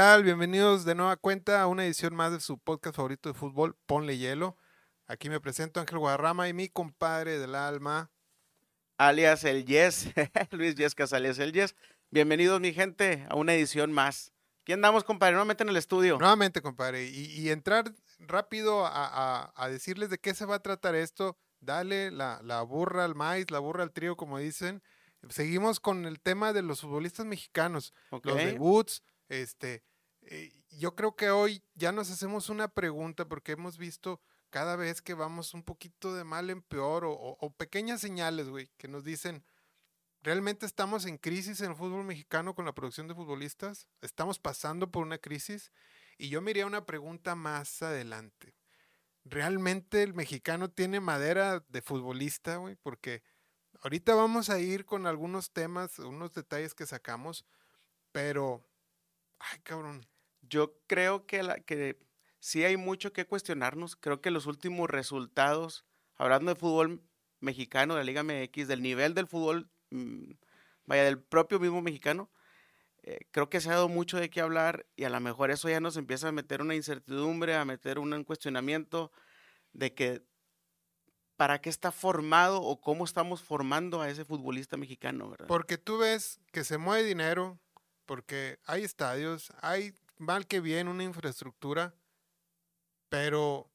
tal? Bienvenidos de nueva cuenta a una edición más de su podcast favorito de fútbol, Ponle Hielo. Aquí me presento Ángel Guadarrama y mi compadre del alma. Alias el Yes, Luis Yes alias el Yes. Bienvenidos, mi gente, a una edición más. ¿Quién andamos, compadre? Nuevamente en el estudio. Nuevamente, compadre. Y, entrar rápido a, decirles de qué se va a tratar esto. Dale la, la burra al maíz, la burra al trío, como dicen. Seguimos con el tema de los futbolistas mexicanos, los debuts. Este, eh, yo creo que hoy ya nos hacemos una pregunta porque hemos visto cada vez que vamos un poquito de mal en peor o, pequeñas señales, güey, que nos dicen, ¿realmente estamos en crisis en el fútbol mexicano con la producción de futbolistas? ¿Estamos pasando por una crisis? Y yo me una pregunta más adelante. ¿Realmente el mexicano tiene madera de futbolista, güey? Porque ahorita vamos a ir con algunos temas, unos detalles que sacamos, pero, ay, cabrón. Yo creo que, la, que sí hay mucho que cuestionarnos. Creo que los últimos resultados, hablando de fútbol mexicano, de la Liga MX, del nivel del fútbol, mm, vaya, del propio mismo mexicano, eh, creo que se ha dado mucho de qué hablar y a lo mejor eso ya nos empieza a meter una incertidumbre, a meter un cuestionamiento de que para qué está formado o cómo estamos formando a ese futbolista mexicano, ¿verdad? Porque tú ves que se mueve dinero, porque hay estadios, hay mal que bien una infraestructura, pero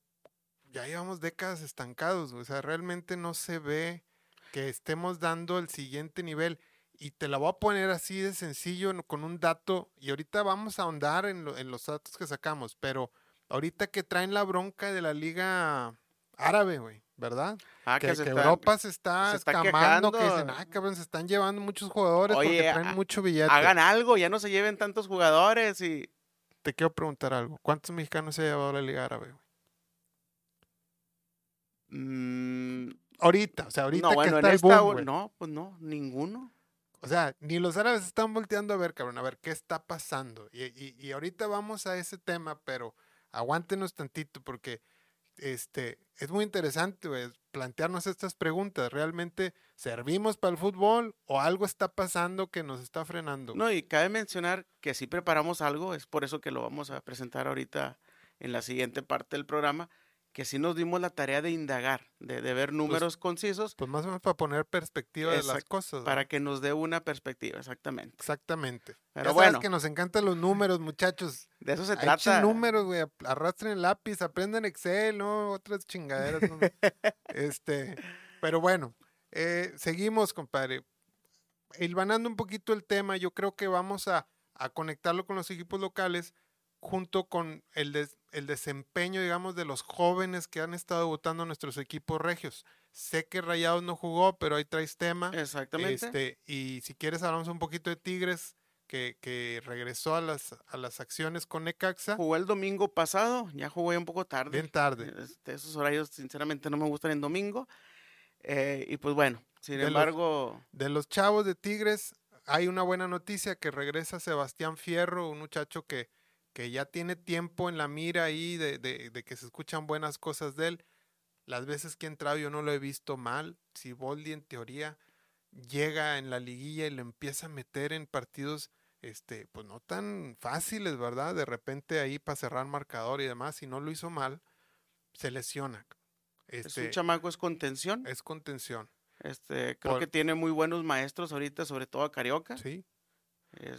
ya llevamos décadas estancados, o sea, realmente no se ve que estemos dando el siguiente nivel. Y te la voy a poner así de sencillo con un dato, y ahorita vamos a ahondar en, en los datos que sacamos, pero ahorita que traen la bronca de la liga árabe, güey. ¿verdad? Ah, que, Europa se está, escamando, que dicen, ah, cabrón, se están llevando muchos jugadores porque traen mucho billete. Hagan algo, ya no se lleven tantos jugadores y... Te quiero preguntar algo. ¿Cuántos mexicanos se ha llevado la Liga Árabe, güey? Mm, ahorita, o sea, ahorita que está el boom, No, pues no, ninguno. O sea, ni los árabes están volteando a ver, cabrón, a ver qué está pasando. Y, y, y ahorita vamos a ese tema, pero aguántenos tantito porque este, es muy interesante plantearnos estas preguntas. ¿Realmente servimos para el fútbol o algo está pasando que nos está frenando? No, y cabe mencionar que si preparamos algo, es por eso que lo vamos a presentar ahorita en la siguiente parte del programa que sí nos dimos la tarea de indagar, de, ver pues números concisos. Pues más o menos para poner perspectiva de las cosas. Para que nos dé una perspectiva, exactamente. Exactamente. Pero bueno. que nos encantan los números, muchachos. De eso se trata. números, güey. Arrastren el lápiz, aprendan Excel, ¿no? Otras chingaderas. este, pero bueno, eh, seguimos, compadre. Hilvanando un poquito el tema, yo creo que vamos a, a conectarlo con los equipos locales junto con el, el desempeño, digamos, de los jóvenes que han estado votando nuestros equipos regios. Sé que Rayados no jugó, pero ahí traes tema. Exactamente. Este, y si quieres hablamos un poquito de Tigres, que, que, regresó a las, a las acciones con Necaxa. Jugó el domingo pasado, ya jugué un poco tarde. Bien tarde. Este, esos horarios sinceramente no me gustan en domingo. Eh, y pues bueno, sin embargo... de los chavos de Tigres, hay una buena noticia que regresa Sebastián Fierro, un muchacho que que ya tiene tiempo en la mira ahí de, de, que se escuchan buenas cosas de él. Las veces que ha entrado yo no lo he visto mal. Si Boldi en teoría llega en la liguilla y le empieza a meter en partidos este, pues no tan fáciles, ¿verdad? De repente ahí para cerrar marcador y demás, si no lo hizo mal, se lesiona. Este, ¿Es un chamaco es contención? Es contención. Este, creo que tiene muy buenos maestros ahorita, sobre todo a Carioca. Sí.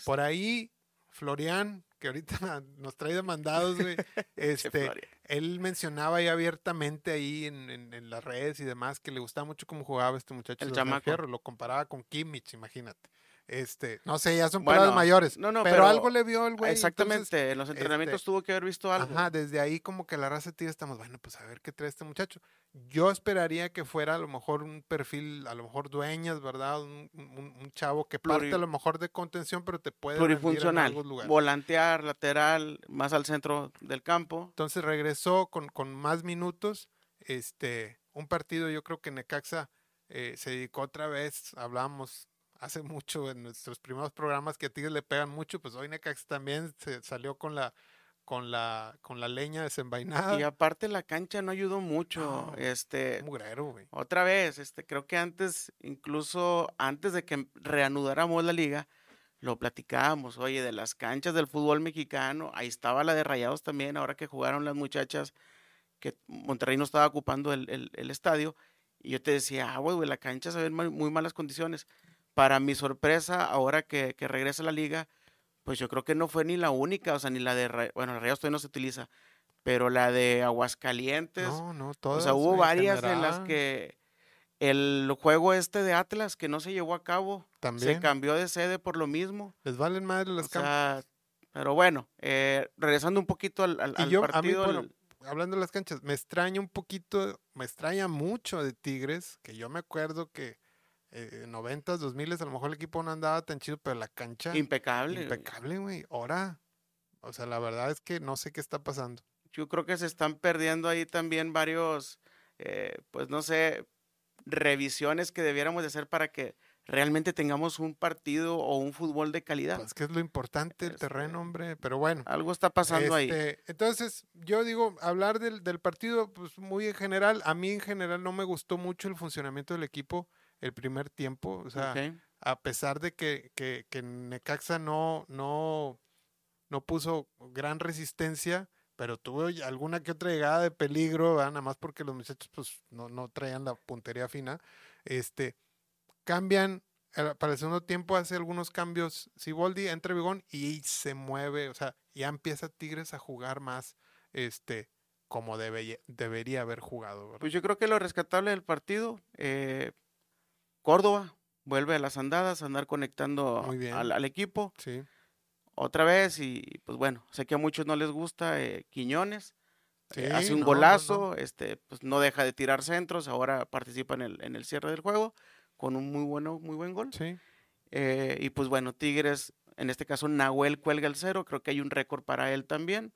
Por ahí, Florian, que ahorita nos trae demandados, güey. Este, él mencionaba ahí abiertamente ahí en, en, las redes y demás que le gustaba mucho cómo jugaba este muchacho. El chamaco. lo comparaba con Kimmich, imagínate. Este, no sé, ya son palabras mayores. No, no, pero, algo le vio el güey. Exactamente, en los entrenamientos este, tuvo que haber visto algo. Ajá, desde ahí como que la raza tía estamos, bueno, pues a ver qué trae este muchacho. Yo esperaría que fuera a lo mejor un perfil, a lo mejor dueñas, ¿verdad? Un, un, chavo que parte a lo mejor de contención, pero te puede plurifuncional, en volantear, lateral, más al centro del campo. Entonces regresó con, con más minutos. Este, un partido, yo creo que Necaxa eh, se dedicó otra vez, hablamos hace mucho en nuestros primeros programas que a Tigres le pegan mucho, pues hoy Necax también se salió con la con la con la leña desenvainada. Y aparte la cancha no ayudó mucho, este mugrero, güey. Otra vez, este creo que antes incluso antes de que reanudáramos la liga lo platicábamos, oye, de las canchas del fútbol mexicano, ahí estaba la de Rayados también, ahora que jugaron las muchachas, que Monterrey no estaba ocupando el, estadio, y yo te decía, ah, güey, la cancha se ve en muy malas condiciones. Para mi sorpresa, ahora que, que regresa a la liga, pues yo creo que no fue ni la única, o sea, ni la de, bueno, Rayados todavía no se utiliza, pero la de Aguascalientes, no, no, todas, o sea, hubo varias en las que el juego este de Atlas que no se llevó a cabo, se cambió de sede por lo mismo. Les valen madre las canchas. Pero bueno, eh, regresando un poquito al, partido. hablando de las canchas, me extraña un poquito, me extraña mucho de Tigres, que yo me acuerdo que eh, 90s, 2000 a lo mejor el equipo no andaba tan chido, pero la cancha. Impecable. Impecable, güey. Ahora, o sea, la verdad es que no sé qué está pasando. Yo creo que se están perdiendo ahí también varios, eh, pues no sé, revisiones que debiéramos de hacer para que realmente tengamos un partido o un fútbol de calidad. Pues que es lo importante, el terreno, este, hombre, pero bueno. Algo está pasando ahí. Este, entonces, yo digo, hablar del, del, partido, pues muy en general, a mí en general no me gustó mucho el funcionamiento del equipo el primer tiempo, o sea, a pesar de que, que, que Necaxa no, no, no puso gran resistencia, pero tuvo alguna que otra llegada de peligro, nada más porque los muchachos pues no, no traían la puntería fina. Este, cambian, eh, para el segundo tiempo hace algunos cambios Siboldi, entra Bigón y se mueve, o sea, ya empieza Tigres a jugar más este como debe, debería haber jugado. Pues yo creo que lo rescatable del partido, eh, Córdoba vuelve a las andadas, a andar conectando al, al, equipo. Sí otra vez y pues bueno, sé que a muchos no les gusta eh, Quiñones. Eh, hace un golazo, este, pues no deja de tirar centros, ahora participa en el, en el cierre del juego con un muy bueno, muy buen gol. Sí. Eh, y pues bueno, Tigres, en este caso Nahuel cuelga el cero, creo que hay un récord para él también.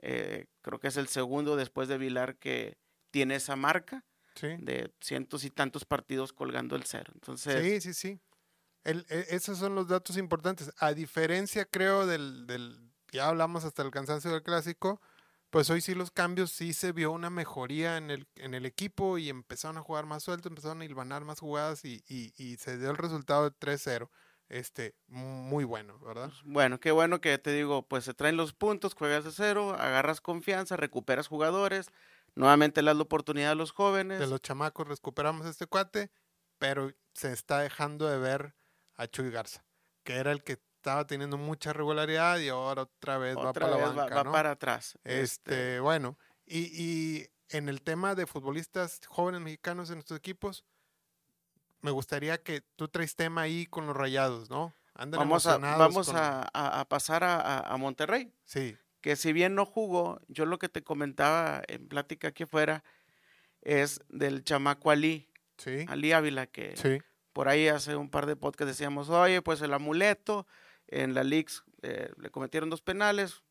creo que es el segundo después de Vilar que tiene esa marca de cientos y tantos partidos colgando el cero. Entonces, sí, sí, sí. El, e, esos son los datos importantes. A diferencia, creo, del, del, ya hablamos hasta el cansancio del clásico, pues hoy sí los cambios, sí se vio una mejoría en el, en el equipo y empezaron a jugar más suelto, empezaron a hilvanar más jugadas y, y, y se dio el resultado de 3-0. Este, muy bueno, ¿verdad? Pues, bueno, qué bueno que te digo, pues se traen los puntos, juegas de cero, agarras confianza, recuperas jugadores, nuevamente le das la oportunidad a los jóvenes. De los chamacos recuperamos este cuate, pero se está dejando de ver a Chuy Garza, que era el que estaba teniendo mucha regularidad y ahora otra vez va para la banca, va, para atrás. Este, este, bueno, y, y, en el tema de futbolistas jóvenes mexicanos en nuestros equipos, me gustaría que tú traes tema ahí con los rayados, ¿no? Andan vamos a, vamos a, a, pasar a, Monterrey. Sí. Que si bien no jugó, yo lo que te comentaba en plática aquí afuera es del chamaco Ali. Sí. Ali Ávila, que sí. Por ahí hace un par de podcasts decíamos, oye, pues el amuleto, en la Leaks eh, le cometieron dos penales.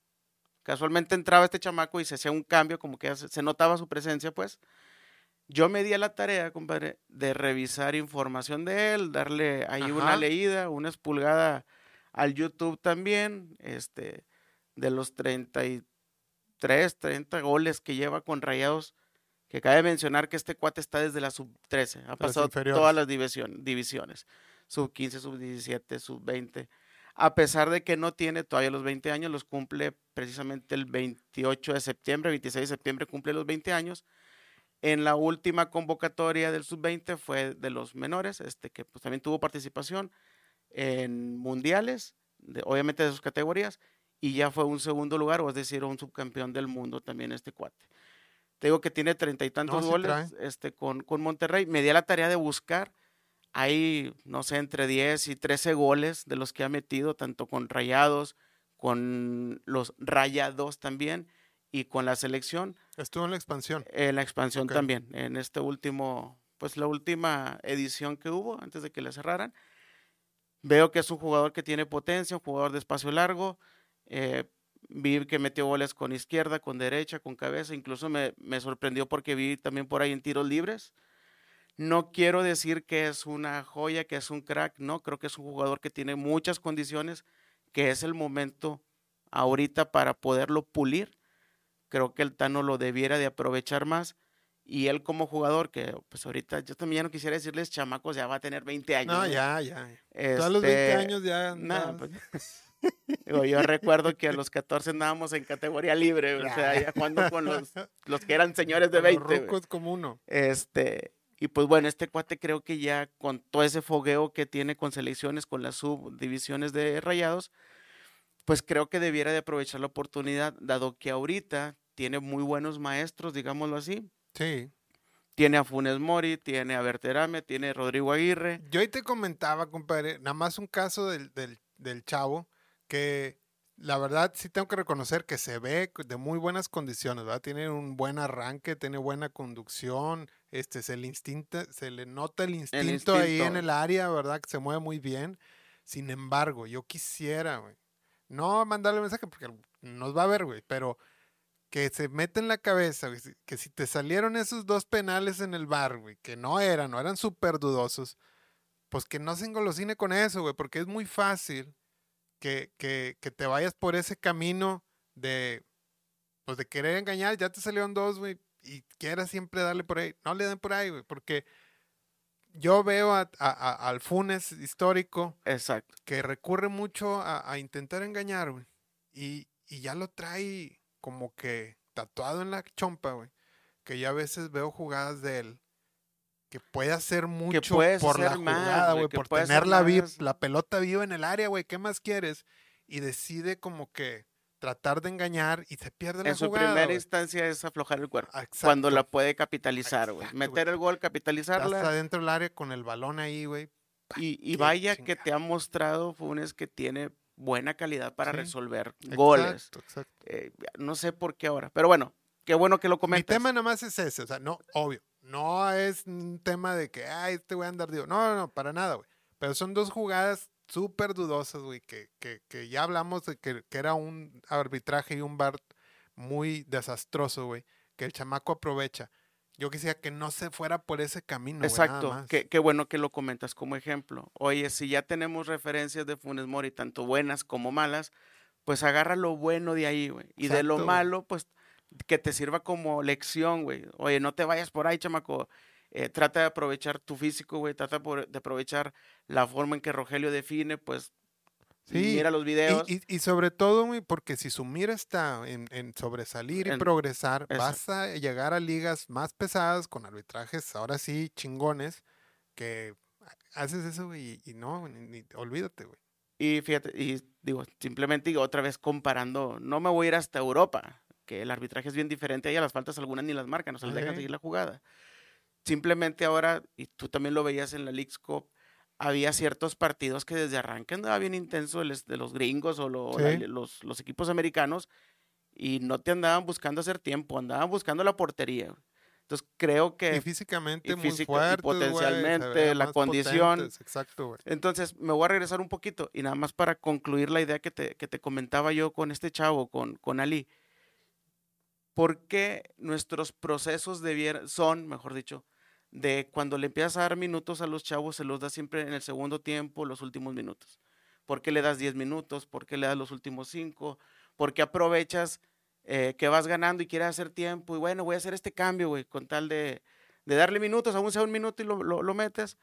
Casualmente entraba este chamaco y se hacía un cambio, como que se, notaba su presencia, pues. Yo me di a la tarea, compadre, de revisar información de él, darle ahí una leída, una espulgada al YouTube también, este, de los 33, 30 goles que lleva con Rayados que cabe mencionar que este cuate está desde la sub-13, ha pasado todas las divisiones, sub-15, sub-17, sub-20. A pesar de que no tiene todavía los 20 años, los cumple precisamente el 28 de septiembre, 26 de septiembre cumple los 20 años. En la última convocatoria del sub-20 fue de los menores, este, que pues, también tuvo participación en mundiales, de, obviamente de sus categorías, y ya fue un segundo lugar, o es decir, un subcampeón del mundo también este cuate. Te digo que tiene treinta y tantos goles este, con, con, Monterrey. Me di a la tarea de buscar. Hay, no sé, entre 10 y 13 goles de los que ha metido, tanto con Rayados, con los Rayados también y con la selección. Estuvo en la expansión. En la expansión también, en este último, pues la última edición que hubo antes de que le cerraran. Veo que es un jugador que tiene potencia, un jugador de espacio largo. Eh, Vi que metió goles con izquierda, con derecha, con cabeza. Incluso me, me, sorprendió porque vi también por ahí en tiros libres. No quiero decir que es una joya, que es un crack. No, creo que es un jugador que tiene muchas condiciones, que es el momento ahorita para poderlo pulir. Creo que el Tano lo debiera de aprovechar más. Y él como jugador, que pues ahorita yo también ya no quisiera decirles chamacos, ya va a tener 20 años. No, ya, ya. Todos los 20 Este, años ya. no. pues, digo, yo recuerdo que a los 14 andábamos en categoría libre, o sea, ya jugando con los, los que eran señores de Con los 20. güey. rucos como uno. Este, y pues bueno, este cuate creo que ya con todo ese fogueo que tiene con selecciones, con las subdivisiones de rayados, pues creo que debiera de aprovechar la oportunidad, dado que ahorita tiene muy buenos maestros, digámoslo así. Sí. Tiene a Funes Mori, tiene a Berterame, tiene a Rodrigo Aguirre. Yo ahí te comentaba, compadre, nada más un caso del, del, del chavo que la verdad sí tengo que reconocer que se ve de muy buenas condiciones, ¿verdad? Tiene un buen arranque, tiene buena conducción, este, se le instinta, se le nota el instinto, ahí en el área, ¿verdad? Que se mueve muy bien. Sin embargo, yo quisiera, güey, no mandarle mensaje porque nos va a ver, güey, pero que se mete en la cabeza, güey, que si te salieron esos dos penales en el bar, güey, que no eran, no eran súper dudosos, pues que no se engolosine con eso, güey, porque es muy fácil que, que, que te vayas por ese camino de, pues de querer engañar, ya te salieron dos, güey, y quieras siempre darle por ahí. No le den por ahí, güey, porque yo veo a, a- a- al Funes histórico Exacto. que recurre mucho a, a intentar engañar, güey, y, y ya lo trae como que tatuado en la chompa, güey, que ya a veces veo jugadas de él que puede hacer mucho por la más, jugada, güey, por tener la, la pelota viva en el área, güey, ¿qué más quieres? Y decide como que tratar de engañar y se pierde la En su jugada. primera instancia es aflojar el cuerpo. Exacto. Cuando la puede capitalizar, güey. Meter el gol, capitalizarla. adentro del área con el balón ahí, güey. Y, vaya que te ha mostrado, Funes, que tiene buena calidad para Sí, resolver goles. Exacto, exacto. Eh, no sé por qué ahora. Pero bueno, qué bueno que lo Mi comentas. tema nada más es ese, o sea, no, obvio, no es un tema de que, ay, este voy a andar, digo, no, no, no, para nada, güey. Pero son dos jugadas súper dudosas, güey, que, que, que ya hablamos de que, que era un arbitraje y un bar muy desastroso, güey, que el chamaco aprovecha. Yo quisiera que no se fuera por ese camino, Exacto, qué, bueno que lo comentas como ejemplo. Oye, si ya tenemos referencias de Funes Mori, tanto buenas como malas, pues agarra lo bueno de ahí, güey. Y de lo malo, pues que te sirva como lección, güey. Oye, no te vayas por ahí, chamaco. Eh, trata de aprovechar tu físico, güey. Trata por- de aprovechar la forma en que Rogelio define, pues Sí, mira los videos. y- y sobre todo, güey, porque si su mira está en, en sobresalir y En- progresar, Exacto. vas a llegar a ligas más pesadas con arbitrajes ahora sí chingones que haces eso, güey, y, y no, ni, ni- olvídate, güey. Y fíjate, y digo, simplemente digo, otra vez comparando, no me voy a ir hasta Europa, que el arbitraje es bien diferente, ahí a las faltas algunas ni las marcan, o sea, les dejan seguir la jugada. Simplemente ahora, y tú también lo veías en la League's Cup, había ciertos partidos que desde arranque andaba bien intenso el de los gringos o lo- la- Sí. los, los equipos americanos y no te andaban buscando hacer tiempo, andaban buscando la portería. Entonces creo que... Y físicamente y muy física- y fuerte, potencialmente la condición. Exacto. Entonces, me voy a regresar un poquito y nada más para concluir la idea que te, que te comentaba yo con este chavo, con, con Ali. ¿Por qué nuestros procesos debieran, son, mejor dicho, de cuando le empiezas a dar minutos a los chavos, se los da siempre en el segundo tiempo, los últimos minutos? ¿Por qué le das 10 minutos? ¿Por qué le das los últimos 5? ¿Por qué aprovechas eh, que vas ganando y quieres hacer tiempo? Y bueno, voy a hacer este cambio, güey, con tal de, de darle minutos, aún sea un minuto y lo, lo- metes.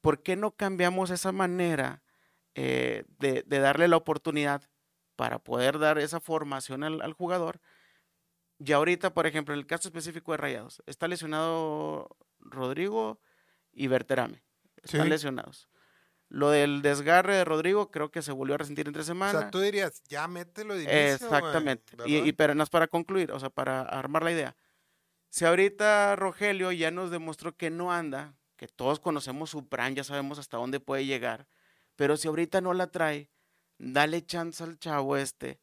¿Por qué no cambiamos esa manera eh, de, de darle la oportunidad para poder dar esa formación al jugador? Y ahorita, por ejemplo, en el caso específico de Rayados, está lesionado Rodrigo y Berterame. Están Sí. lesionados. Lo del desgarre de Rodrigo creo que se volvió a resentir entre O semana. sea, tú dirías, ya mételo de inicio, Exactamente. y, y pero no es para concluir, o sea, para armar la idea. Si ahorita Rogelio ya nos demostró que no anda, que todos conocemos su plan, ya sabemos hasta dónde puede llegar, pero si ahorita no la trae, dale chance al chavo este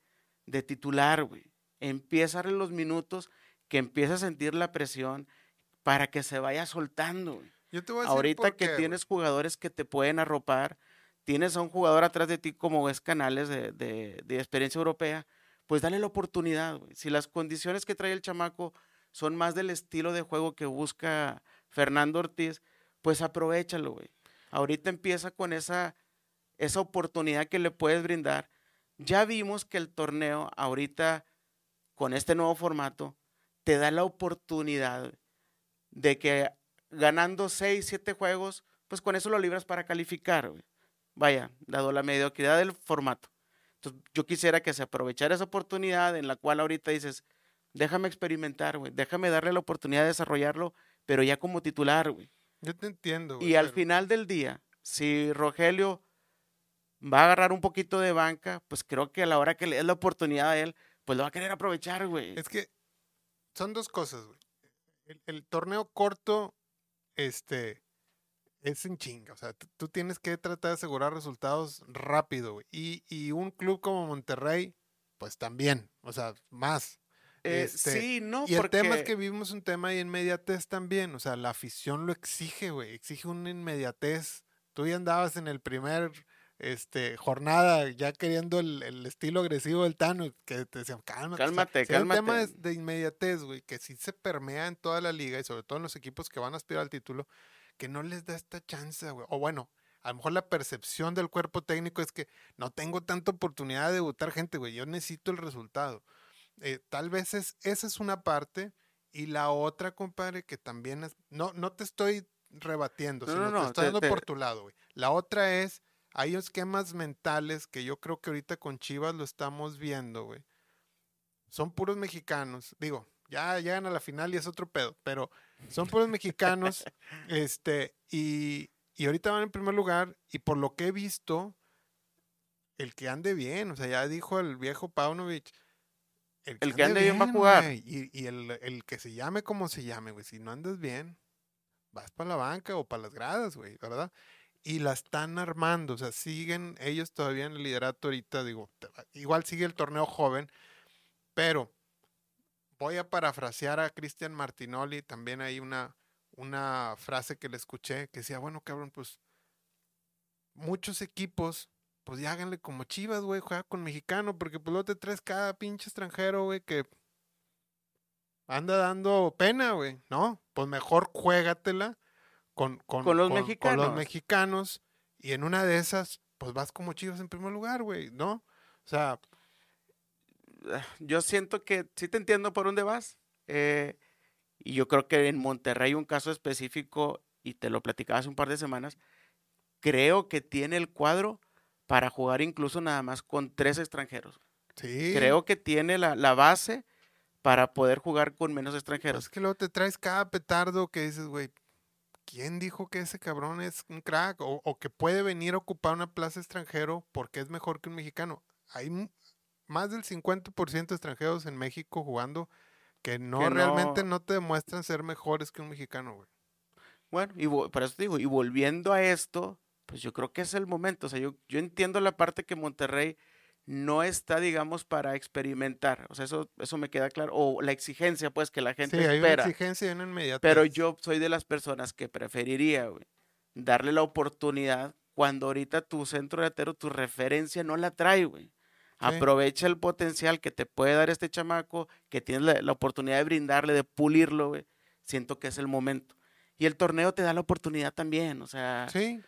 de titular, güey. Empieza a darle los minutos, que empiece a sentir la presión para que se vaya soltando. Yo te voy a decir Ahorita que tienes jugadores que te pueden arropar, tienes a un jugador atrás de ti como es Canales de, de- de experiencia europea, pues dale la oportunidad. Si las condiciones que trae el chamaco son más del estilo de juego que busca Fernando Ortiz, pues aprovechalo, güey. Ahorita empieza con esa, esa oportunidad que le puedes brindar. Ya vimos que el torneo ahorita, con este nuevo formato, te da la oportunidad de que ganando 6, 7 juegos, pues con eso lo libras para calificar, güey. Vaya, dado la mediocridad del formato. Entonces, yo quisiera que se aprovechara esa oportunidad en la cual ahorita dices, déjame experimentar, güey, déjame darle la oportunidad de desarrollarlo, pero ya como titular, güey. Yo te entiendo. y al final del día, si Rogelio va a agarrar un poquito de banca, pues creo que a la hora que le des la oportunidad a él, pues lo va a querer aprovechar, güey. Es que son dos cosas, güey. El, torneo corto, este, es en chinga. O sea, tú tienes que tratar de asegurar resultados rápido, güey. Y, y un club como Monterrey, pues también. O sea, más. Eh, este, sí, no, y el tema es que vivimos un tema de inmediatez también. O sea, la afición lo exige, güey. Exige una inmediatez. Tú ya andabas en el primer este, jornada ya queriendo el, estilo agresivo del Tano, que te decían, cálmate. Cálmate, cálmate. El tema es de inmediatez, güey, que si se permea en toda la liga y sobre todo en los equipos que van a aspirar al título, que no les da esta chance, güey. O bueno, a lo mejor la percepción del cuerpo técnico es que no tengo tanta oportunidad de debutar gente, güey. Yo necesito el resultado. Eh, tal vez es, esa es una parte. Y la otra, compadre, que también es. No, no te estoy rebatiendo, sino te estoy dando por tu lado, güey. La otra es. Hay esquemas mentales que yo creo que ahorita con Chivas lo estamos viendo, güey. Son puros mexicanos. Digo, ya llegan a la final y es otro pedo, pero son puros mexicanos. este, y, y ahorita van en primer lugar. Y por lo que he visto, el que ande bien, o sea, ya dijo el viejo Paunovic el que, ande, bien, va a jugar. Y, el, que se llame como se llame, güey. Si no andas bien, vas para la banca o para las gradas, güey, ¿verdad? Y la están armando, o sea, siguen ellos todavía en el liderato ahorita, digo, igual sigue el torneo joven, pero voy a parafrasear a Cristian Martinoli, también hay una, una frase que le escuché que decía, bueno, cabrón, pues muchos equipos pues ya háganle como Chivas, güey, juega con mexicano, porque pues luego te traes cada pinche extranjero, güey, que anda dando pena, güey, ¿no? Pues mejor juégatela con, con, los mexicanos. Con los mexicanos y en una de esas, pues vas como Chivas en primer lugar, güey, ¿no? O sea... Yo siento que sí te entiendo por dónde vas. Eh, y yo creo que en Monterrey un caso específico, y te lo platicaba hace un par de semanas, creo que tiene el cuadro para jugar incluso nada más con tres extranjeros. Sí. Creo que tiene la, base para poder jugar con menos extranjeros. es que luego te traes cada petardo que dices, güey, ¿quién dijo que ese cabrón es un crack? O, que puede venir a ocupar una plaza extranjero porque es mejor que un mexicano. Hay más del 50% de extranjeros en México jugando que no realmente no te demuestran ser mejores que un mexicano, güey. Bueno, y por eso te digo, y volviendo a esto, pues yo creo que es el momento. O sea, yo, yo entiendo la parte que Monterrey no está, digamos, para experimentar. O sea, eso, eso me queda claro. O la exigencia, pues, que la gente sí, hay Una exigencia en inmediato. Pero yo soy de las personas que preferiría, güey, darle la oportunidad cuando ahorita tu centro delantero, tu referencia no la trae, güey. Aprovecha el potencial que te puede dar este chamaco, que tienes la, la oportunidad de brindarle, de pulirlo, güey. Siento que es el momento. Y el torneo te da la oportunidad también, o sea. Sí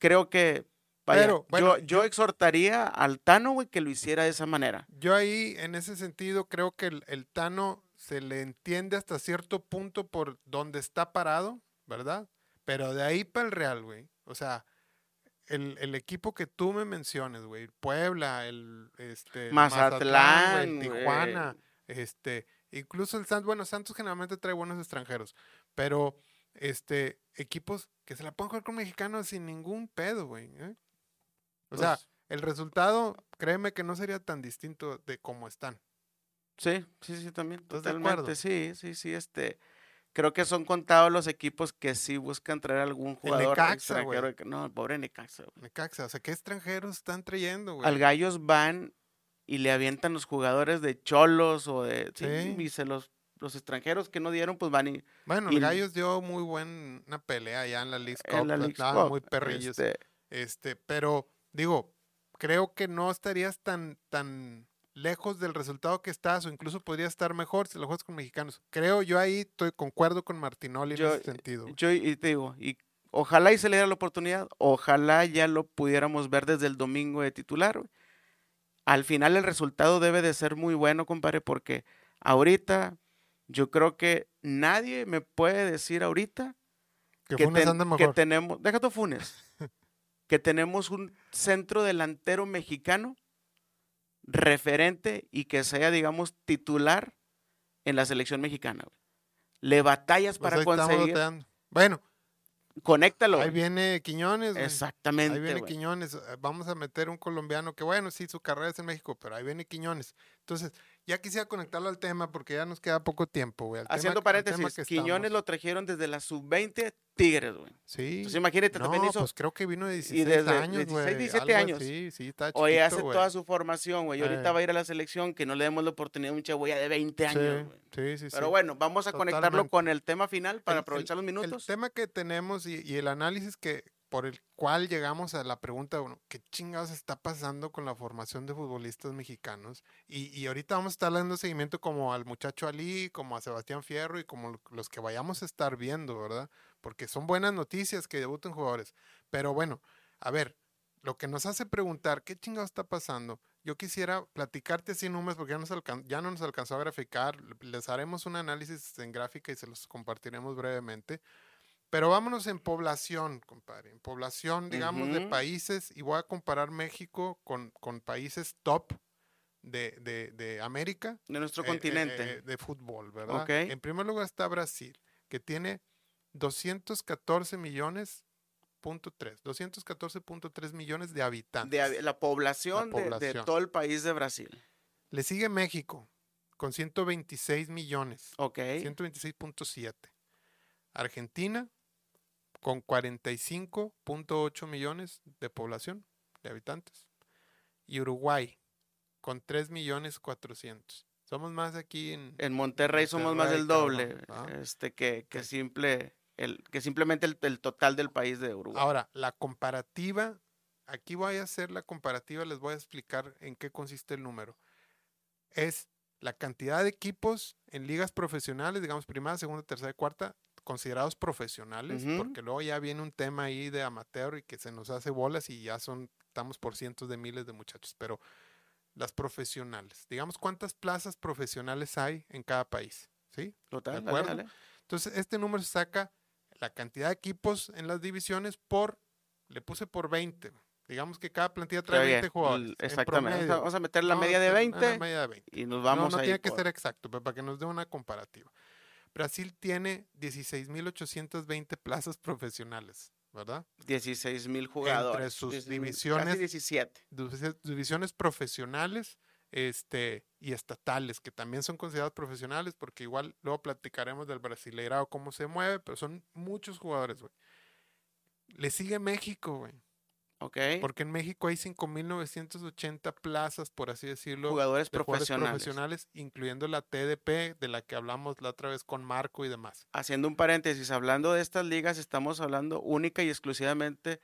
creo que Pero, yo, yo, exhortaría al Tano, güey, que lo hiciera de esa manera. Yo ahí, en ese sentido, creo que el, Tano se le entiende hasta cierto punto por donde está parado, ¿verdad? Pero de ahí para el Real, güey. O sea, el, equipo que tú me menciones, güey. Puebla, el este, Mazatlán, Tijuana, este, incluso el Santos. Bueno, Santos generalmente trae buenos extranjeros, pero este, equipos que se la pueden jugar con mexicanos sin ningún pedo, güey. ¿eh? O sea, pues el resultado, créeme que no sería tan distinto de cómo están. Sí, sí, sí, también. Totalmente, sí, sí, sí, este. Creo que son contados los equipos que sí buscan traer algún jugador extranjero. No, pobre Necaxa. Necaxa, o sea, ¿qué extranjeros están trayendo, güey? Al Gallos van y le avientan los jugadores de Cholos o de... sí. y se los los extranjeros que no dieron, pues van y. Bueno, el Gallos dio muy buena pelea allá en la League Cup. muy perrillos. Este, este, pero, digo, creo que no estarías tan, tan lejos del resultado que estás, o incluso podría estar mejor si lo juegas con mexicanos. Creo, yo ahí estoy concuerdo con Martinoli en ese sentido. Yo y te digo, y ojalá y se le diera la oportunidad, ojalá ya lo pudiéramos ver desde el domingo de titular. Al final el resultado debe de ser muy bueno, compadre, porque ahorita Yo creo que nadie me puede decir ahorita Que, que, ten- tenemos, deja tu Funes, que tenemos un centro delantero mexicano referente y que sea, digamos, titular en la selección mexicana. güey. Le batallas Pues para conseguir. Bueno, conéctalo. ahí güey. viene Quiñones. güey. Exactamente. Ahí viene. Quiñones. Vamos a meter un colombiano que, bueno, sí, su carrera es en México, pero ahí viene Quiñones. Entonces, ya quisiera conectarlo al tema porque ya nos queda poco tiempo, güey. Haciendo tema paréntesis, Quiñones lo trajeron desde la sub-20 Tigres, güey. Sí. Entonces imagínate, no, también hizo, pues creo que vino de 16 desde años, 16, güey. 17 algo años. así, sí, está oye, chiquito, hace güey. toda su formación, güey. Y ahorita Eh. va a ir a la selección, que no le demos la oportunidad a un chavo ya de 20 años, güey. Sí, sí, sí. Pero sí. bueno, vamos a conectarlo con el tema final para El- el- aprovechar los El minutos. tema que tenemos y, y el análisis que por el cual llegamos a la pregunta, bueno, ¿qué chingados está pasando con la formación de futbolistas mexicanos? Y, y ahorita vamos a estar dando seguimiento como al muchacho Ali, como a Sebastián Fierro y como lo- los que vayamos a estar viendo, ¿verdad? Porque son buenas noticias que debuten jugadores. Pero bueno, a ver, lo que nos hace preguntar, ¿qué chingados está pasando? Yo quisiera platicarte sin números porque ya, nos ya no nos alcanzó a graficar. Les haremos un análisis en gráfica y se los compartiremos brevemente. Pero vámonos en población, compadre. En población, digamos, de Ujú. países. Y voy a comparar México con, con países top de, de- de América. de nuestro eh, eh, continente. eh, de fútbol, ¿verdad? Ok. En primer lugar está Brasil, que tiene 214 millones, punto tres, 214.3 millones de habitantes. de hab- la población, de- De, población. todo el país de Brasil. Le sigue México, con 126 millones. Ok. 126.7. Argentina con 45.8 millones de población de habitantes. Y Uruguay con 3 millones 400. Somos más aquí en... En Monterrey somos más del doble ¿ah? este, que, que, simple, el, que simplemente el, el total del país de Uruguay. Ahora, la comparativa, aquí voy a hacer la comparativa, les voy a explicar en qué consiste el número. Es la cantidad de equipos en ligas profesionales, digamos primera, segunda, tercera y cuarta, considerados profesionales, Ujú. porque luego ya viene un tema ahí de amateur y que se nos hace bolas y ya son, estamos por cientos de miles de muchachos, pero las profesionales, digamos cuántas plazas profesionales hay en cada país, ¿sí? Total, ¿de dale, acuerdo? dale. Entonces, este número se saca la cantidad de equipos en las divisiones por, le puse por 20. Digamos que cada plantilla trae Está bien, 20 jugadores. Exactamente. Vamos a meter la No, media de una 20 media de 20. y nos No, vamos no ahí tiene que por- ser exacto, pero para que nos dé una comparativa. Brasil tiene 16.820 plazas profesionales, ¿verdad? 16 mil jugadores. sus 16,000, divisiones- Casi 17. Divi- Divisiones profesionales este, y estatales, que también son considerados profesionales, porque igual luego platicaremos del Brasileirao, cómo se mueve, pero son muchos jugadores, güey. Le sigue México, güey. ¿Ok? Porque en México hay 5.980 plazas, por así decirlo, Jugadores de jugadores profesionales. profesionales, incluyendo la TDP, de la que hablamos la otra vez con Marco y demás. Haciendo un paréntesis, hablando de estas ligas, estamos hablando única y exclusivamente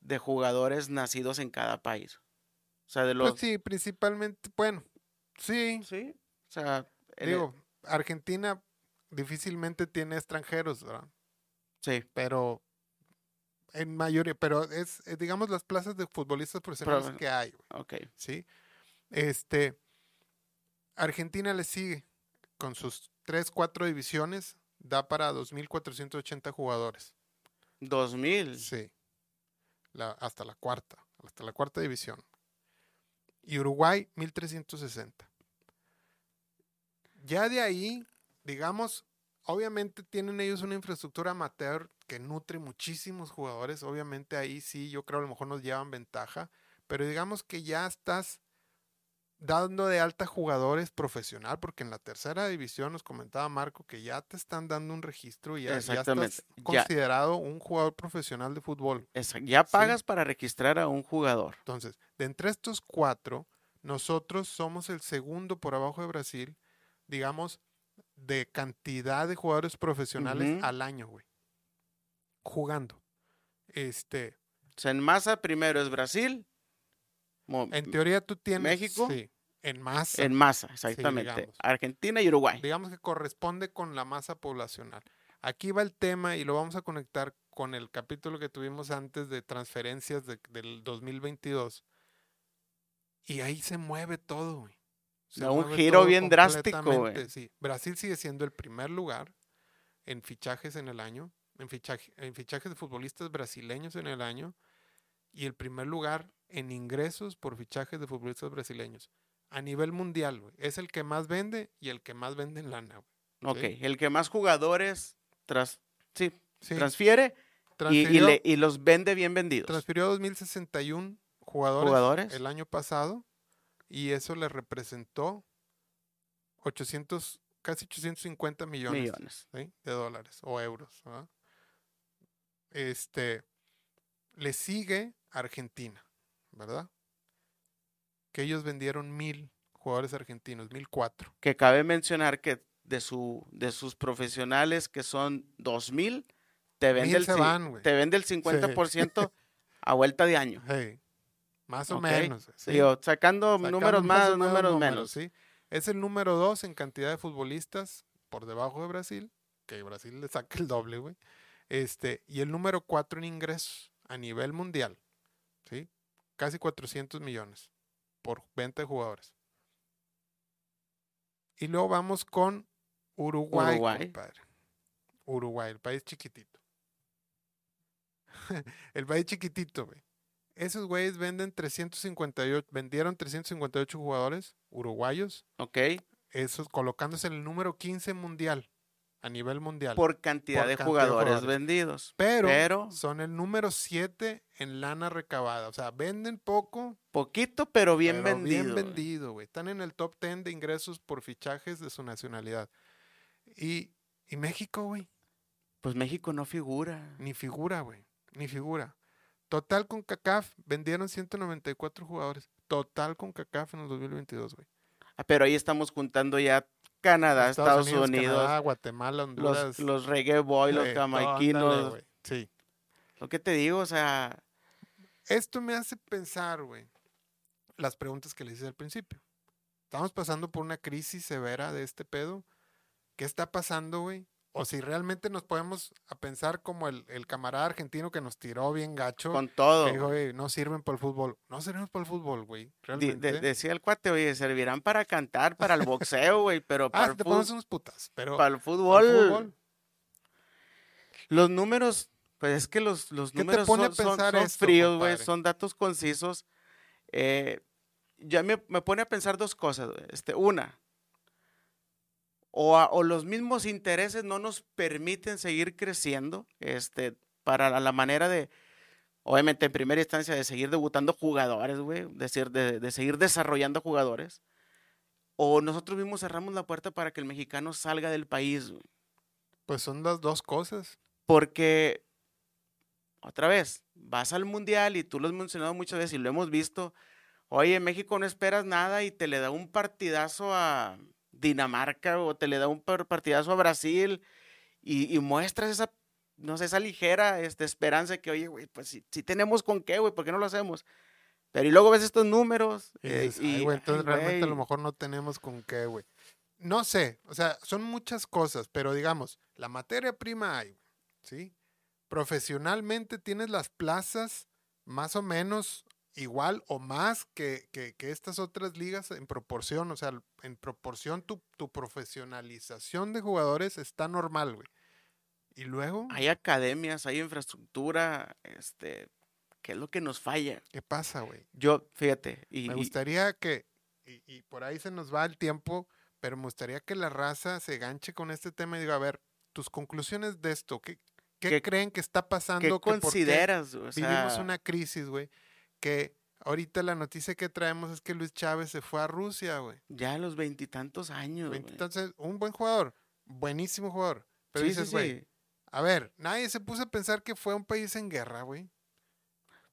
de jugadores nacidos en cada país. O sea, de los... Pues sí, principalmente, bueno, sí, Sí. O sea, el- digo, Argentina difícilmente tiene extranjeros, ¿verdad? sí. pero en mayoría, pero es, eh, digamos, las plazas de futbolistas profesionales Pero- que hay, Ok. ¿sí? Este, Argentina le sigue con sus 3, 4 divisiones, da para 2.480 jugadores, 2000. sí, la, hasta la cuarta, hasta la cuarta división. Y Uruguay, 1.360. Ya de ahí, digamos, obviamente tienen ellos una infraestructura amateur que nutre muchísimos jugadores. Obviamente ahí sí, yo creo a lo mejor nos llevan ventaja. Pero digamos que ya estás dando de alta jugadores profesional, porque en la tercera división nos comentaba Marco que ya te están dando un registro y ya, estás ya. considerado un jugador profesional de fútbol. Ya pagas para registrar a un jugador. Entonces, de entre estos cuatro, nosotros somos el segundo por abajo de Brasil, digamos, de cantidad de jugadores profesionales al año, güey. Jugando. Este, O sea, en masa primero es Brasil. en teoría tú tienes. México. Sí, en masa. en masa, exactamente. Argentina y Uruguay. digamos que corresponde con la masa poblacional. Aquí va el tema y lo vamos a conectar con el capítulo que tuvimos antes de transferencias de- del 2022. Y ahí se mueve todo, güey. Se un giro bien drástico, Sí. Brasil sigue siendo el primer lugar en fichajes en el año, en, fichaje- en fichajes de futbolistas brasileños en el año, y el primer lugar en ingresos por fichajes de futbolistas brasileños. A nivel mundial, güey. Es el que más vende y el que más vende en lana, güey. Ok, Sí. el que más jugadores tras, sí, Sí, transfiere y, y transfirió, le- y los vende bien vendidos. transfirió 2061 jugadores, Jugadores. el año pasado y eso le representó 800, casi 850 millones. millones. ¿sí? de dólares o euros. ¿verdad? Este le sigue Argentina, ¿verdad? Que ellos vendieron mil jugadores argentinos, mil cuatro. Que cabe mencionar que de, su, de sus profesionales, que son 2000, te vende, Mil el, van, te vende el 50% a vuelta de año. Hey, más o menos. ¿sí? Digo, sacando Sacando números más números menos. ¿sí? Es el número dos en cantidad de futbolistas por debajo de Brasil, que Brasil le saca el doble, güey. Este, y el número cuatro en ingresos a nivel mundial, ¿sí? Casi 400 millones por venta de jugadores. Y luego vamos con Uruguay, Uruguay. compadre. Uruguay, el país chiquitito. el país chiquitito, güey. Esos güeyes venden 358, vendieron 358 jugadores uruguayos, Ok. esos colocándose en el número 15 mundial, a nivel mundial. Por cantidad, Por de, cantidad de jugadores vendidos. pero, pero- son el número 7 en lana recabada. O sea, venden poco, Poquito, pero bien pero vendido. Bien vendido, güey. Están en el top 10 de ingresos por fichajes de su nacionalidad. Y, y México, güey, Pues México no figura. ni figura, güey. Ni figura. Total con CACAF vendieron 194 jugadores. Total con CACAF en el 2022, güey. Ah, Pero ahí estamos juntando ya Canadá, Estados, Unidos, Canadá, Guatemala, Honduras. los, los reggae boy, los jamaiquinos. Sí. Lo que te digo, o sea, Esto me hace pensar, güey, las preguntas que le hice al principio. Estamos pasando por una crisis severa de este pedo. ¿Qué está pasando, güey? O si realmente nos podemos a pensar como el, el camarada argentino que nos tiró bien gacho. con todo. que dijo, "Güey, no sirven para el fútbol. No servimos para el fútbol, güey. De- decía el cuate, oye, servirán para cantar, para el boxeo, güey, pero para, ah, el te pones unos putas. Pero para el para fútbol, el fútbol. los números, pues es que los, los ¿Qué te números son, son- pensar son esto, fríos, güey, son datos concisos. Eh, ya me, me pone a pensar dos cosas. Este, una, o, a- o los mismos intereses no nos permiten seguir creciendo este, para la, la manera de, obviamente en primera instancia, de seguir debutando jugadores, güey, de, ser- de, de seguir desarrollando jugadores. O nosotros mismos cerramos la puerta para que el mexicano salga del país. Pues son las dos cosas. Porque, otra vez, vas al mundial y tú lo has mencionado muchas veces y lo hemos visto. Oye, en México no esperas nada y te le da un partidazo a Dinamarca o te le da un par- partidazo a Brasil y, y muestras esa, no sé, esa ligera este, esperanza que, oye, güey, pues si, tenemos con qué, güey, ¿por qué no lo hacemos? Pero y luego ves estos números Y eh, dices, "Ay, y, güey, entonces ay, realmente a lo mejor no tenemos con qué, güey. No sé, o sea, son muchas cosas, pero digamos, la materia prima hay, ¿sí? Profesionalmente tienes las plazas más o menos igual o más que, que- que estas otras ligas en proporción, o sea, en proporción tu, tu profesionalización de jugadores está normal, güey. Y luego, hay academias, hay infraestructura, este, ¿qué es lo que nos falla? ¿qué pasa, güey? Yo, fíjate, y, Me y- gustaría que, y, y por ahí se nos va el tiempo, pero me gustaría que la raza se ganche con este tema y diga, a ver, tus conclusiones de esto, ¿qué, qué ¿Qué- creen que está pasando? ¿qué consideras? O vivimos una crisis, güey, que ahorita la noticia que traemos es que Luis Chávez se fue a Rusia, güey. ya a los veintitantos años. Entonces, un buen jugador, buenísimo jugador. Pero Sí, dices, sí, güey, sí. a ver, nadie se puso a pensar que fue un país en guerra, güey.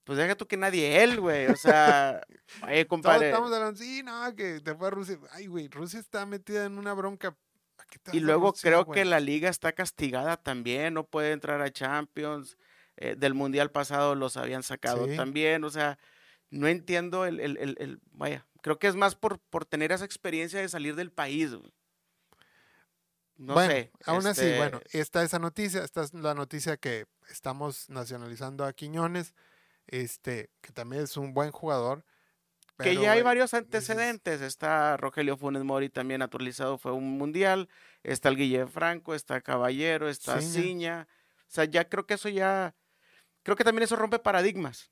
Pues deja tú que nadie él, güey. O sea, oye, Todos compadre. estamos hablando, sí, no, que te fue a Rusia. Ay, güey, Rusia está metida en una bronca. ¿A qué te Y luego Rusia, creo güey? que la liga está castigada también, no puede entrar a Champions. Eh, del Mundial pasado los habían sacado Sí. también. O sea, no entiendo el, el- el- el- vaya, creo que es más por, por tener esa experiencia de salir del país. No bueno, sé. aún así, este, bueno, está esa noticia, esta es la noticia que estamos nacionalizando a Quiñones, este, que también es un buen jugador, que ya hay varios antecedentes. Está Rogelio Funes Mori también naturalizado, fue un mundial. Está el Guille Franco, está Caballero, está Ciña. O sea, ya creo que eso ya. Creo que también eso rompe paradigmas.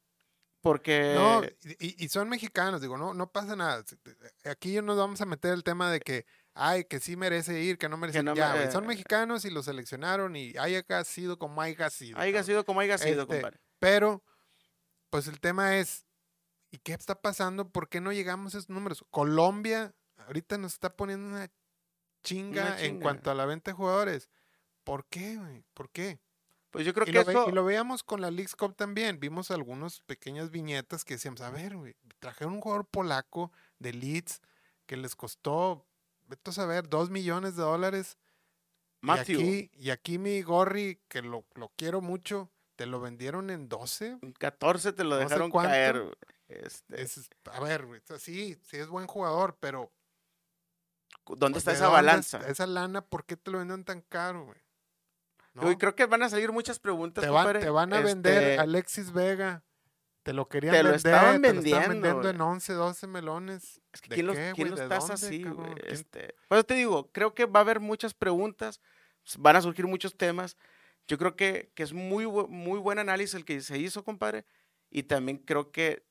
Porque. No, y, y, son mexicanos, digo, no, no pasa nada. Aquí nos vamos a meter el tema de que, ay, que sí merece ir, que no merece ir. ya, son mexicanos y lo seleccionaron y haya sido como haya sido. Haya sido como haya sido, este, compadre. Pero, pues el tema es, ¿y qué está pasando? ¿Por qué no llegamos a esos números? Colombia ahorita nos está poniendo una chinga, en cuanto a la venta de jugadores. ¿Por qué, güey? ¿Por qué? Pues yo creo y que lo Y lo veíamos con la League Cup también. Vimos algunas pequeñas viñetas que decíamos, a ver, güey, trajeron un jugador polaco de Leeds que les costó, a saber, dos millones de dólares. Y aquí, y aquí mi Gorri, que lo, lo quiero mucho, te lo vendieron en 12. 14 te lo dejaron caer. Este. a ver, sí, sí es buen jugador, pero. ¿Dónde está esa balanza? esa lana, ¿por qué te lo venden tan caro, güey? ¿No? creo que van a salir muchas preguntas. Te, van, te van a vender este Alexis Vega. Te lo querían te lo vender. Estaban te vendiendo, lo vendiendo en 11, 12 melones. Es que ¿quién, los, ¿quién estás así, güey? Este, pues te digo, creo que va a haber muchas preguntas. Van a surgir muchos temas. Yo creo que, que es muy, muy buen análisis el que se hizo, compadre. Y también creo que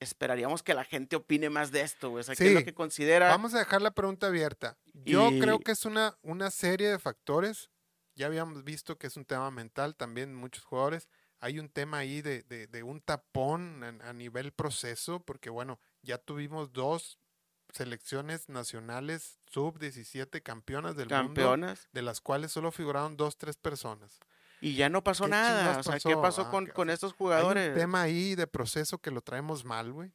esperaríamos que la gente opine más de esto, güey. O sea, ¿qué es lo que considera? Vamos a dejar la pregunta abierta. Yo creo que es una, una serie de factores. Ya habíamos visto que es un tema mental también, muchos jugadores. Hay un tema ahí de, de, de un tapón a, a, nivel proceso, porque bueno, ya tuvimos dos selecciones nacionales sub-17 campeonas del mundo, de las cuales solo figuraron dos, tres personas. Y ya no pasó nada. O sea, ¿qué pasó ah, con, con estos jugadores? Hay un tema ahí de proceso que lo traemos mal, güey.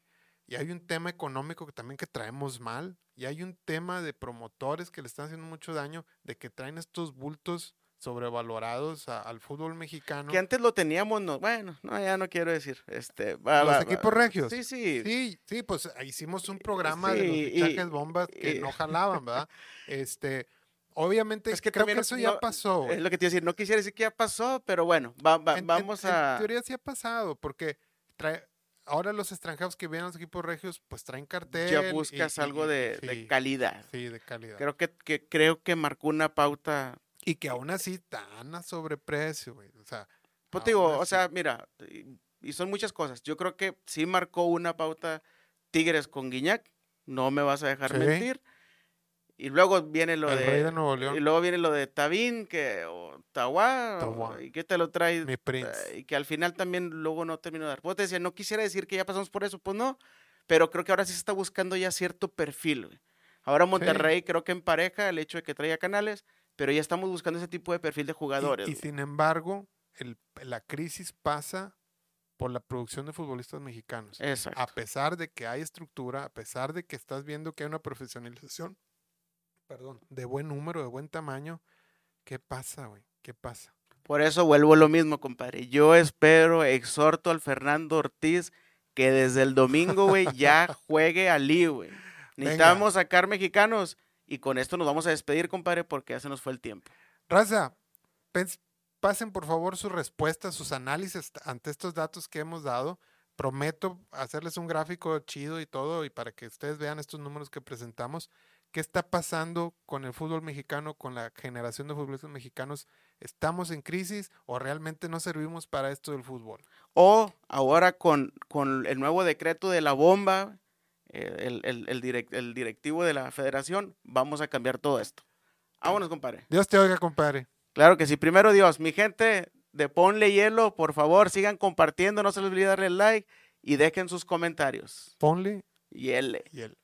Y hay un tema económico que también que traemos mal. Y hay un tema de promotores que le están haciendo mucho daño, de que traen estos bultos sobrevalorados al fútbol mexicano. Que antes lo teníamos, no, bueno, no, ya no quiero decir. Este, los equipos regios. Sí, sí. Sí, sí, pues hicimos un programa de los fichajes bombas que no jalaban, ¿verdad? Este, obviamente, es que creo que eso ya pasó. Es lo que te iba a decir, no quisiera decir que ya pasó, pero bueno, vamos a... En teoría sí ha pasado, porque trae, ahora los extranjeros que vienen a los equipos regios, pues traen cartel. Ya buscas algo de, calidad. Sí, de calidad. Creo que, que, creo que marcó una pauta y que aún así tan a sobreprecio, güey. O sea. Pues te digo, o sea, mira, y son muchas cosas. Yo creo que sí marcó una pauta Tigres con Guiñac. No me vas a dejar mentir. Y luego viene lo de, Y luego viene lo de Tabín, que, o Tawa, y que te lo trae. Mi prince. Y que al final también luego no terminó de dar. Pues te decía, no quisiera decir que ya pasamos por eso, pues no. Pero creo que ahora sí se está buscando ya cierto perfil. Güey. Ahora Monterrey creo que en pareja el hecho de que traiga canales pero ya estamos buscando ese tipo de perfil de jugadores. Y, sin embargo, el, la crisis pasa por la producción de futbolistas mexicanos. Exacto. A pesar de que hay estructura, a pesar de que estás viendo que hay una profesionalización, perdón, de buen número, de buen tamaño, ¿qué pasa, güey? ¿Qué pasa? Por eso vuelvo a lo mismo, compadre. Yo espero, exhorto al Fernando Ortiz que desde el domingo, güey, ya juegue a güey. Necesitamos sacar mexicanos y con esto nos vamos a despedir, compadre, porque ya se nos fue el tiempo. Raza, pasen por favor sus respuestas, sus análisis ante estos datos que hemos dado. Prometo hacerles un gráfico chido y todo, y para que ustedes vean estos números que presentamos. ¿Qué está pasando con el fútbol mexicano, con la generación de futbolistas mexicanos? ¿Estamos en crisis o realmente no servimos para esto del fútbol? O ahora con, con el nuevo decreto de la bomba, el, el, el, directivo de la federación, vamos a cambiar todo esto. Vámonos, compadre. Dios te oiga, compadre. Claro que sí. Primero Dios, mi gente de Ponle Hielo, por favor, sigan compartiendo, no se les olvide darle like y dejen sus comentarios. Ponle Hielo. Hielo.